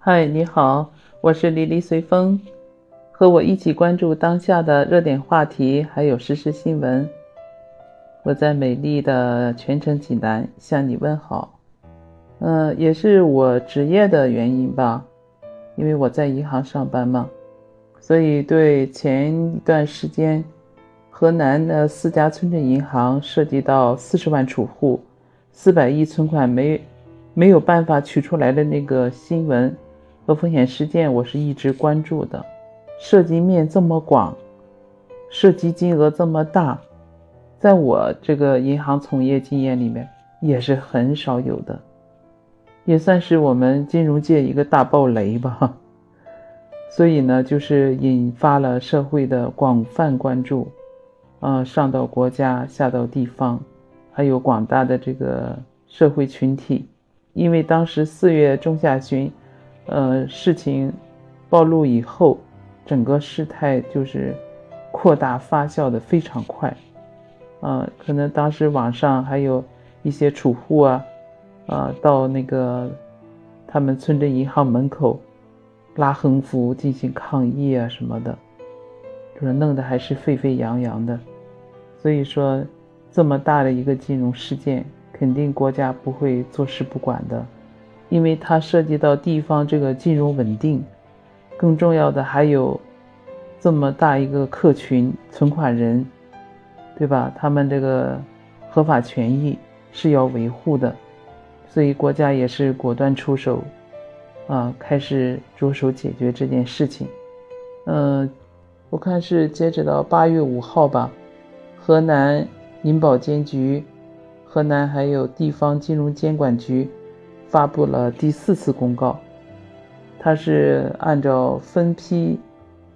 嗨，你好，我是离离随风，和我一起关注当下的热点话题，还有实时新闻。我在美丽的泉城济南向你问好。嗯，也是我职业的原因吧，因为我在银行上班嘛，所以对前一段时间河南的四家村镇银行涉及到四十万储户、四百亿存款没没有办法取出来的那个新闻和风险事件，我是一直关注的。涉及面这么广，涉及金额这么大。在我这个银行从业经验里面，也是很少有的，也算是我们金融界一个大爆雷吧。所以呢，就是引发了社会的广泛关注，啊，上到国家，下到地方，还有广大的这个社会群体。因为当时四月中下旬，呃，事情暴露以后，整个事态就是扩大发酵的非常快。嗯，可能当时网上还有一些储户啊，啊，到那个他们村镇银行门口拉横幅进行抗议啊什么的，就是弄得还是沸沸扬扬的。所以说，这么大的一个金融事件，肯定国家不会坐视不管的，因为它涉及到地方这个金融稳定，更重要的还有这么大一个客群存款人。对吧？他们这个合法权益是要维护的，所以国家也是果断出手，啊，开始着手解决这件事情。嗯，我看是截止到八月五号吧，河南银保监局、河南还有地方金融监管局发布了第四次公告，它是按照分批、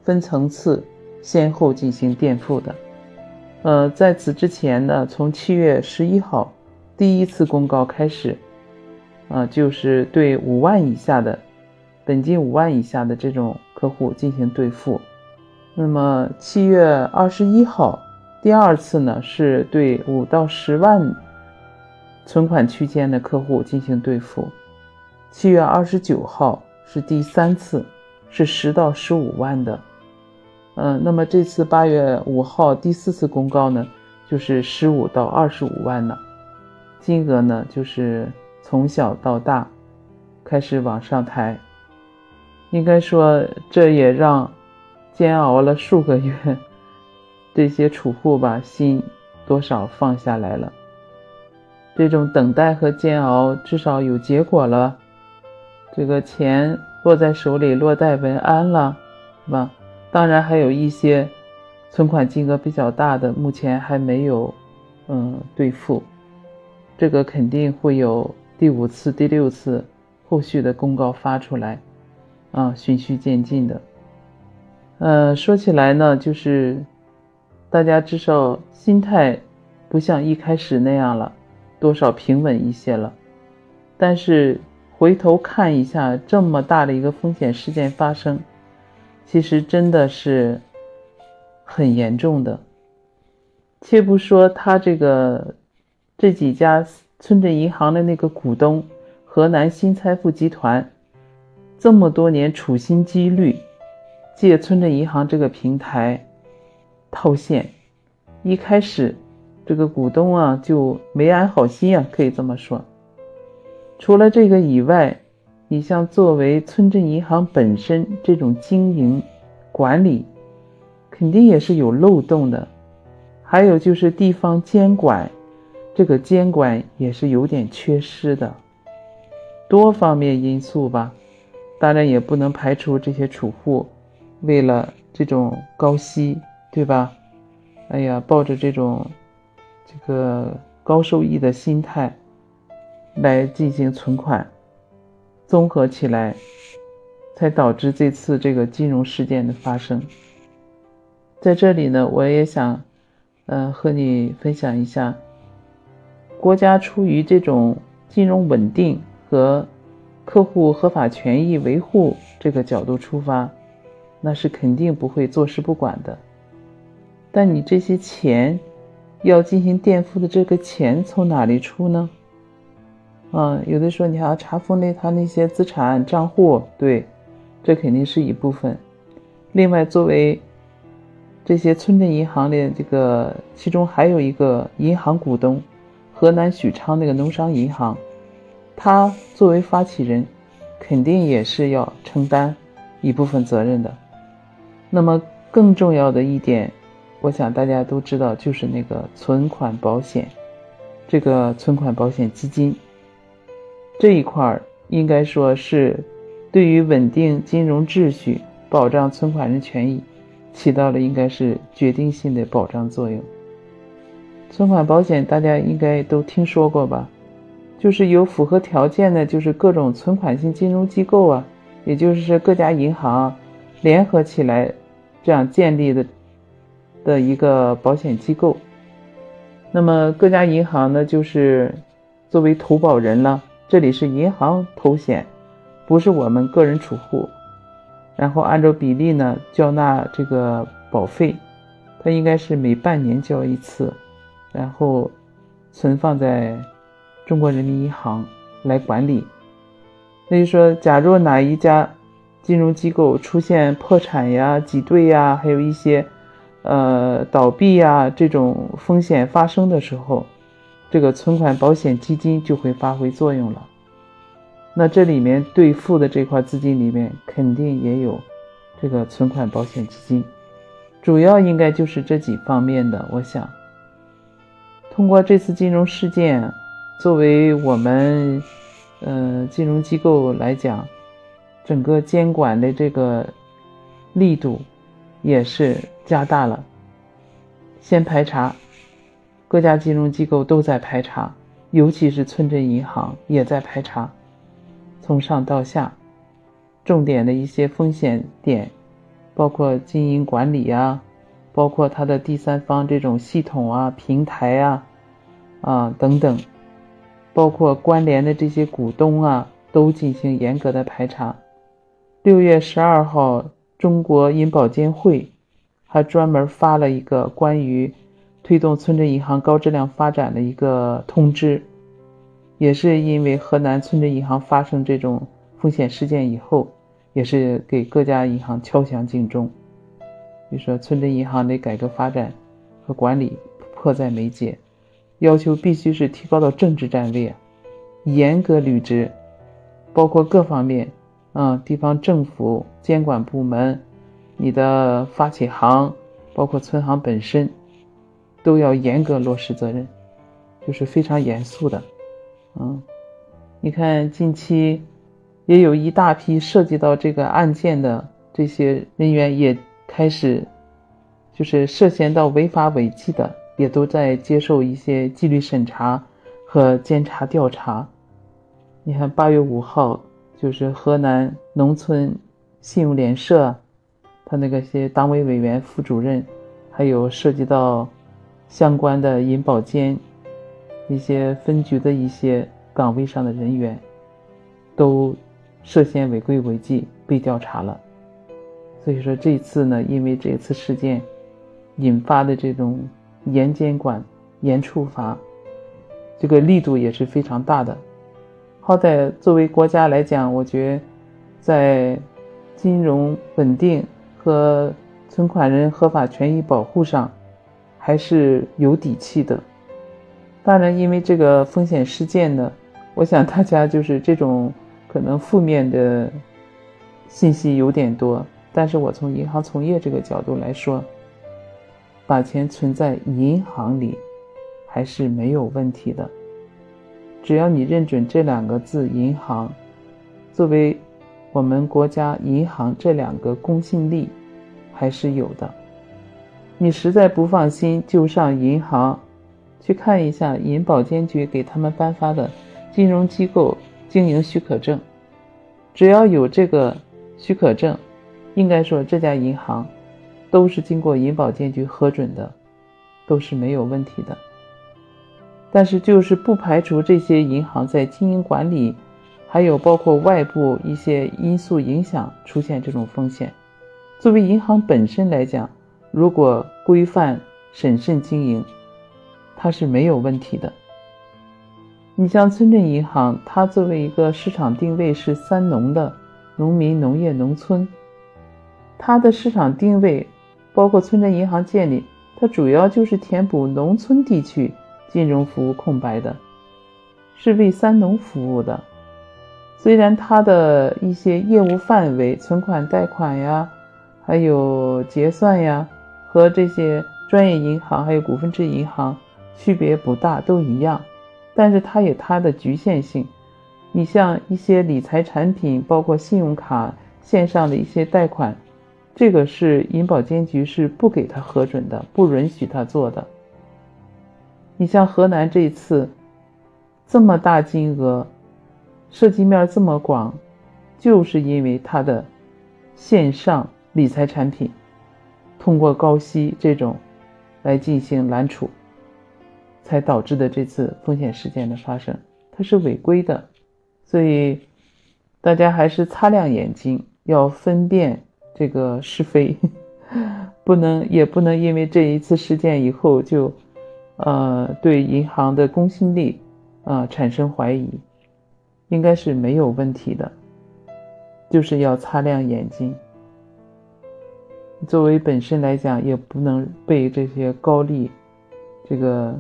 分层次先后进行垫付的。呃，在此之前呢，从七月十一号第一次公告开始，啊，就是对五万以下的本金五万以下的这种客户进行兑付。那么七月二十一号第二次呢，是对五到十万存款区间的客户进行兑付。七月二十九号是第三次，是十到十五万的。嗯，那么这次八月五号第四次公告呢，就是十五到二十五万了，金额呢就是从小到大开始往上抬。应该说，这也让煎熬了数个月这些储户吧心多少放下来了。这种等待和煎熬至少有结果了，这个钱落在手里，落袋为安了，是吧？当然，还有一些存款金额比较大的，目前还没有嗯兑付，这个肯定会有第五次、第六次后续的公告发出来，啊，循序渐进的。呃，说起来呢，就是大家至少心态不像一开始那样了，多少平稳一些了。但是回头看一下，这么大的一个风险事件发生。其实真的是很严重的。且不说他这个这几家村镇银行的那个股东河南新财富集团，这么多年处心积虑借村镇银行这个平台套现，一开始这个股东啊就没安好心啊，可以这么说。除了这个以外，你像作为村镇银行本身这种经营管理，肯定也是有漏洞的。还有就是地方监管，这个监管也是有点缺失的。多方面因素吧，当然也不能排除这些储户为了这种高息，对吧？哎呀，抱着这种这个高收益的心态来进行存款。综合起来，才导致这次这个金融事件的发生。在这里呢，我也想，呃，和你分享一下，国家出于这种金融稳定和客户合法权益维护这个角度出发，那是肯定不会坐视不管的。但你这些钱要进行垫付的这个钱从哪里出呢？嗯，有的时候你还要查封那他那些资产账户，对，这肯定是一部分。另外，作为这些村镇银行的这个，其中还有一个银行股东，河南许昌那个农商银行，他作为发起人，肯定也是要承担一部分责任的。那么，更重要的一点，我想大家都知道，就是那个存款保险，这个存款保险基金这一块儿，应该说是对于稳定金融秩序。保障存款人权益，起到了应该是决定性的保障作用。存款保险大家应该都听说过吧？就是有符合条件的，就是各种存款性金融机构啊，也就是各家银行联合起来这样建立的的一个保险机构。那么各家银行呢，就是作为投保人了，这里是银行投险，不是我们个人储户。然后按照比例呢交纳这个保费，它应该是每半年交一次，然后存放在中国人民银行来管理。那就说，假如哪一家金融机构出现破产呀、挤兑呀，还有一些呃倒闭呀这种风险发生的时候，这个存款保险基金就会发挥作用了。那这里面兑付的这块资金里面肯定也有这个存款保险基金，主要应该就是这几方面的。我想，通过这次金融事件，作为我们呃金融机构来讲，整个监管的这个力度也是加大了。先排查，各家金融机构都在排查，尤其是村镇银行也在排查。从上到下，重点的一些风险点，包括经营管理啊，包括它的第三方这种系统啊、平台啊，啊等等，包括关联的这些股东啊，都进行严格的排查。六月十二号，中国银保监会还专门发了一个关于推动村镇银行高质量发展的一个通知。也是因为河南村镇银行发生这种风险事件以后，也是给各家银行敲响警钟。就说村镇银行的改革发展和管理迫在眉睫，要求必须是提高到政治站位，严格履职，包括各方面，嗯，地方政府监管部门，你的发起行，包括村行本身，都要严格落实责任，就是非常严肃的。嗯，你看，近期也有一大批涉及到这个案件的这些人员也开始，就是涉嫌到违法违纪的，也都在接受一些纪律审查和监察调查。你看，八月五号，就是河南农村信用联社，他那个些党委委员、副主任，还有涉及到相关的银保监。一些分局的一些岗位上的人员，都涉嫌违规违纪被调查了。所以说这次呢，因为这次事件引发的这种严监管、严处罚，这个力度也是非常大的。好歹作为国家来讲，我觉得在金融稳定和存款人合法权益保护上，还是有底气的。当然，因为这个风险事件呢，我想大家就是这种可能负面的信息有点多。但是我从银行从业这个角度来说，把钱存在银行里还是没有问题的。只要你认准这两个字“银行”，作为我们国家银行这两个公信力还是有的。你实在不放心，就上银行。去看一下银保监局给他们颁发的金融机构经营许可证，只要有这个许可证，应该说这家银行都是经过银保监局核准的，都是没有问题的。但是就是不排除这些银行在经营管理，还有包括外部一些因素影响出现这种风险。作为银行本身来讲，如果规范审慎经营。它是没有问题的。你像村镇银行，它作为一个市场定位是三农的农民、农业、农村，它的市场定位包括村镇银行建立，它主要就是填补农村地区金融服务空白的，是为三农服务的。虽然它的一些业务范围，存款、贷款呀，还有结算呀，和这些专业银行还有股份制银行区别不大，都一样，但是它有它的局限性。你像一些理财产品，包括信用卡、线上的一些贷款，这个是银保监局是不给他核准的，不允许他做的。你像河南这一次这么大金额。涉及面这么广，就是因为它的线上理财产品通过高息这种来进行揽储，才导致的这次风险事件的发生，它是违规的，所以大家还是擦亮眼睛，要分辨这个是非，不能也不能因为这一次事件以后就呃对银行的公信力啊产生怀疑。应该是没有问题的，就是要擦亮眼睛。作为本身来讲，也不能被这些高利、这个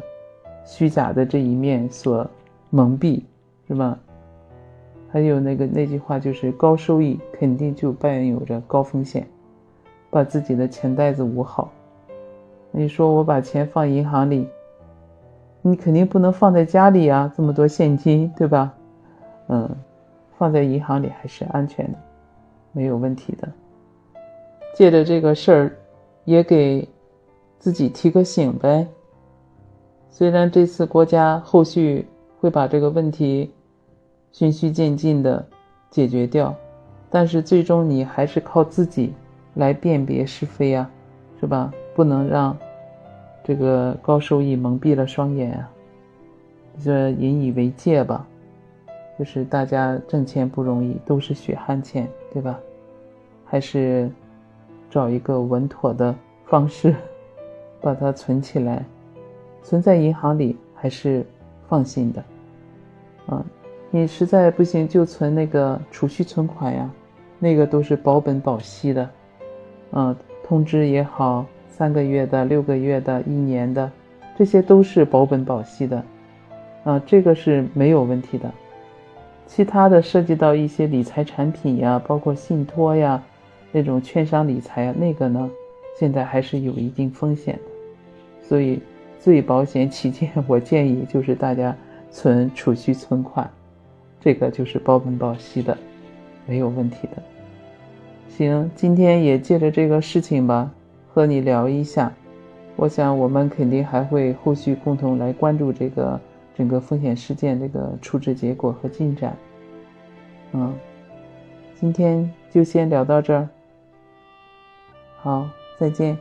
虚假的这一面所蒙蔽，是吧？还有那个那句话，就是高收益肯定就伴有着高风险，把自己的钱袋子捂好。你说我把钱放银行里，你肯定不能放在家里呀，这么多现金，对吧？嗯，放在银行里还是安全的，没有问题的。借着这个事儿，也给自己提个醒呗。虽然这次国家后续会把这个问题循序渐进的解决掉，但是最终你还是靠自己来辨别是非啊，是吧？不能让这个高收益蒙蔽了双眼啊，这引以为戒吧。就是大家挣钱不容易，都是血汗钱，对吧？还是找一个稳妥的方式，把它存起来，存在银行里还是放心的。啊，你实在不行就存那个储蓄存款呀，那个都是保本保息的。嗯，通知也好，三个月的、六个月的、一年的，这些都是保本保息的。啊，这个是没有问题的。其他的涉及到一些理财产品呀，包括信托呀，那种券商理财啊，那个呢，现在还是有一定风险的。所以最保险起见，我建议就是大家存储蓄存款，这个就是保本保息的，没有问题的。行，今天也借着这个事情吧，和你聊一下。我想我们肯定还会后续共同来关注这个。整个风险事件这个处置结果和进展，嗯，今天就先聊到这儿，好，再见。